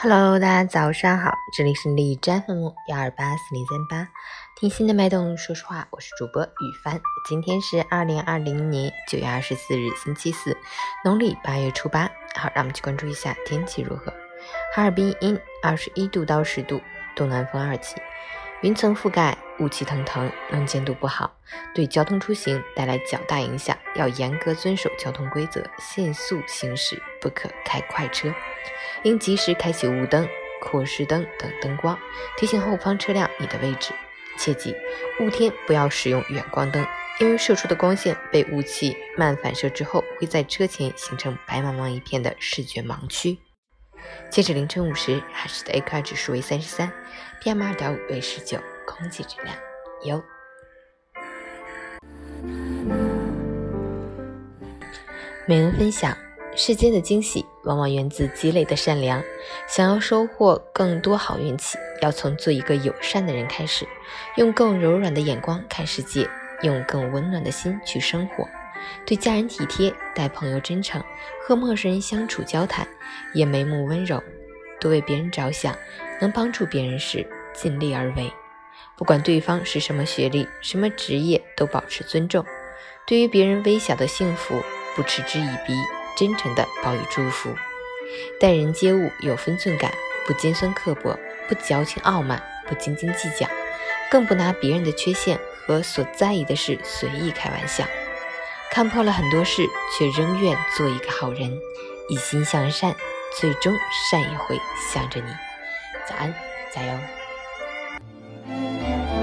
Hello，大家早上好，这里是李占 FM 幺二八四零三八，听心的脉动。说实话，我是主播雨帆。今天是二零二零年九月二十四日，星期四，农历八月初八。好，让我们去关注一下天气如何。哈尔滨阴，二十一度到十度，东南风二级，云层覆盖，雾气腾腾，能见度不好，对交通出行带来较大影响，要严格遵守交通规则，限速行驶，不可开快车。应及时开启雾灯、扩视灯等灯光，提醒后方车辆你的位置。切记，雾天不要使用远光灯，因为射出的光线被雾气慢反射之后，会在车前形成白茫茫一片的视觉盲区。截止凌晨五时，海市的 AQI 指数为三十三，PM 二点五为十九，空气质量优。每人分享。世间的惊喜往往源自积累的善良。想要收获更多好运气，要从做一个友善的人开始，用更柔软的眼光看世界，用更温暖的心去生活。对家人体贴，待朋友真诚，和陌生人相处交谈也眉目温柔，多为别人着想，能帮助别人时尽力而为。不管对方是什么学历、什么职业，都保持尊重。对于别人微小的幸福，不嗤之以鼻。真诚的报以祝福，待人接物有分寸感，不尖酸刻薄，不矫情傲慢，不斤斤计较，更不拿别人的缺陷和所在意的事随意开玩笑。看破了很多事，却仍愿做一个好人，一心向善，最终善也会向着你。早安，加油！Música